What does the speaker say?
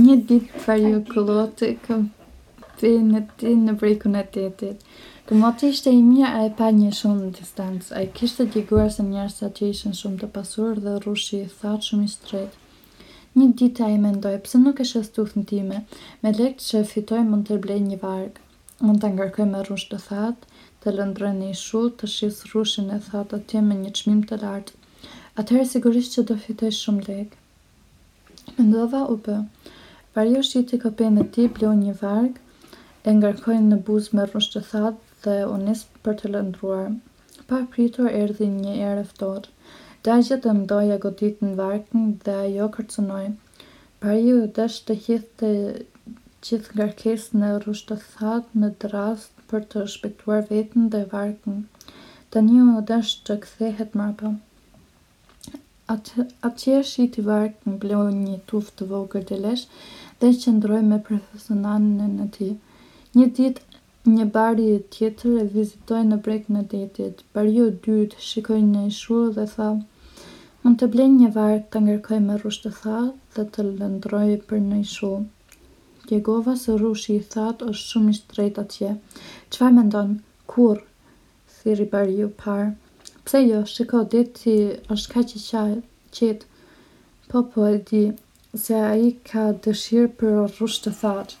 Një ditë bariu kulloste kopenë e tij në bregun e detit. Moti ishte i mirë, ai pa një ishull në distancë. Ai kishte dëgjuar se njerëzit atje ishin shumë të pasur dhe rrushi i thatë shumë i shtrenjtë. Një ditë ai mendoi, pse nuk e shes tufën time? Me lekët që fitoj mund të blej një varkë. Mund ta ngarkoj me rrush të thatë, të lundroj në ishull, të shes rrushin e thatë atje me një çmim të lartë. Atëherë sigurisht që do fitoj shumë lekë. Mendova u bë. Bariu shiti kopenë e tij, bleu një varkë, e ngarkoi në buzë me rrush të thatë dhe u nis për të lundruar. Papritur erdhi një erë e ftohtë. Dallgë të mëdha goditën varkën dhe ajo kërcënoi. Bariu desh të hidhte gjithë ngarkesën me rrush të thatë në drast për të shpëtuar veten dhe varkën. Tani u desh të kthehet mbrapa. Atëherë shiti varkën, bleu një tufë të vogël delesh dhe qëndroi me profesionin e tij. Një ditë një bari tjetër e vizitoi në bregun e detit. Bariu i dytë shikoi një ishull dhe tha, Mund të blej një varkë, ta ngarkoj me rrush të thatë dhe të lundroj për në ishull. Dëgjova se rrushi i thatë është shumë i shtrenjtë atje. Çfarë mendon? Kurrë! thirri bariu i parë. Pse jo? Shiko, deti është kaq i qetë. Po, po e di, se ai ka dëshirë për rrush të thatë.